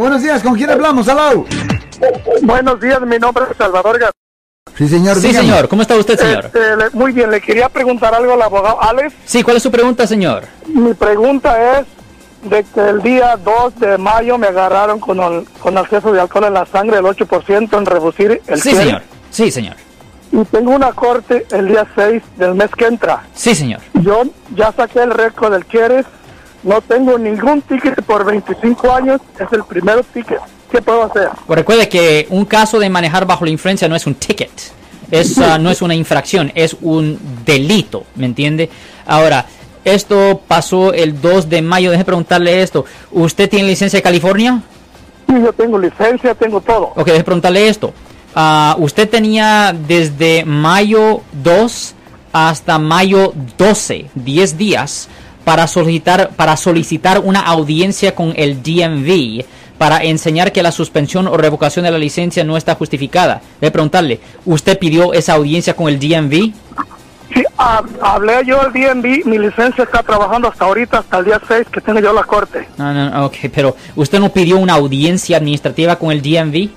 Buenos días, ¿con quién hablamos? Hello. Buenos días, mi nombre es Salvador García. Sí, señor. Sí, dígame. señor. ¿Cómo está usted, señor? Este, le- muy bien, le quería preguntar algo al abogado Alex. Sí, ¿cuál es su pregunta, señor? Mi pregunta es de que el día 2 de mayo me agarraron con, el, con exceso de alcohol en la sangre, el 8% en reducir el Sí, señor. Sí, señor. Y tengo una corte el día 6 del mes que entra. Sí, señor. Yo ya saqué el récord del quieres, no tengo ningún ticket por 25 años, es el primer ticket. ¿Qué puedo hacer? Pues recuerde que un caso de manejar bajo la influencia no es un ticket. Es, ah, no es una infracción, es un delito, ¿me entiende? Ahora, esto pasó el 2 de mayo. Deje preguntarle esto. ¿Usted tiene licencia de California? Sí, yo tengo licencia, tengo todo. Ok, deje preguntarle esto. Ah, usted tenía desde mayo 2 hasta mayo 12, 10 días, para solicitar, para solicitar una audiencia con el DMV para enseñar que la suspensión o revocación de la licencia no está justificada. Debe preguntarle, ¿usted pidió esa audiencia con el DMV? Sí, ha- hablé yo al DMV, mi licencia está trabajando hasta ahorita, hasta el día 6 que tengo yo la corte. No, no, no, ok, pero ¿usted no pidió una audiencia administrativa con el DMV?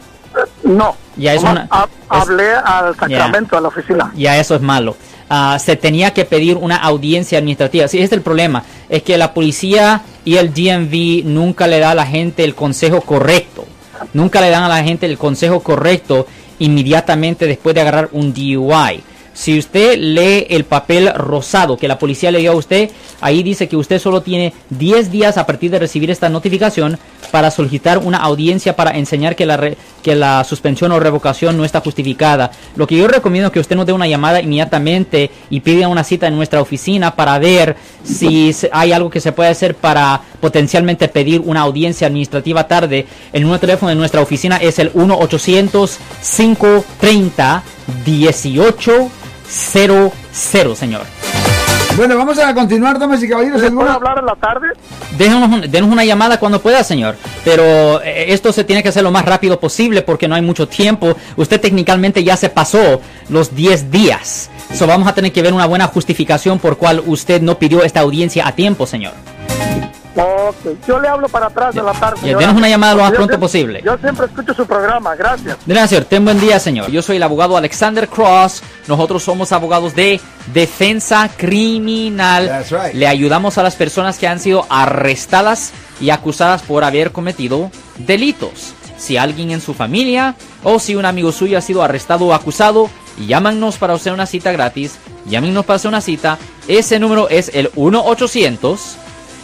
No. Ya es una- ha- es- hablé al Sacramento, a la oficina. Ya eso es malo. Ah, se tenía que pedir una audiencia administrativa. Sí, ese es el problema. Es que la policía y el DMV nunca le da a la gente el consejo correcto. Nunca le dan a la gente el consejo correcto inmediatamente después de agarrar un DUI. Si usted lee el papel rosado que la policía le dio a usted, ahí dice que usted solo tiene 10 días a partir de recibir esta notificación para solicitar una audiencia para enseñar que la, re- que la suspensión o revocación no está justificada. Lo que yo recomiendo es que usted nos dé una llamada inmediatamente y pida una cita en nuestra oficina para ver si hay algo que se puede hacer para potencialmente pedir una audiencia administrativa tarde. El número de teléfono de nuestra oficina es el 1-800-530-1800, señor. Bueno, vamos a continuar, damas y caballeros. ¿Se hablar en la tarde? Déjenos, un- denos una llamada cuando pueda, señor. Pero eh, esto se tiene que hacer lo más rápido posible porque no hay mucho tiempo. Usted técnicamente ya se pasó los 10 días. So vamos a tener que ver una buena justificación por cual usted no pidió esta audiencia a tiempo, señor. Ok, yo le hablo para atrás de la tarde. Ya, señora. denos una llamada lo más Yo pronto posible. Yo siempre escucho su programa, gracias. Señor. Ten buen día, señor. Yo soy el abogado Alexander Cross. Nosotros somos abogados de defensa criminal. That's right. Le ayudamos a las personas que han sido arrestadas y acusadas por haber cometido delitos. Si alguien en su familia o si un amigo suyo ha sido arrestado o acusado, llámanos para hacer una cita gratis. Llámenos para hacer una cita. Ese número es el 1 800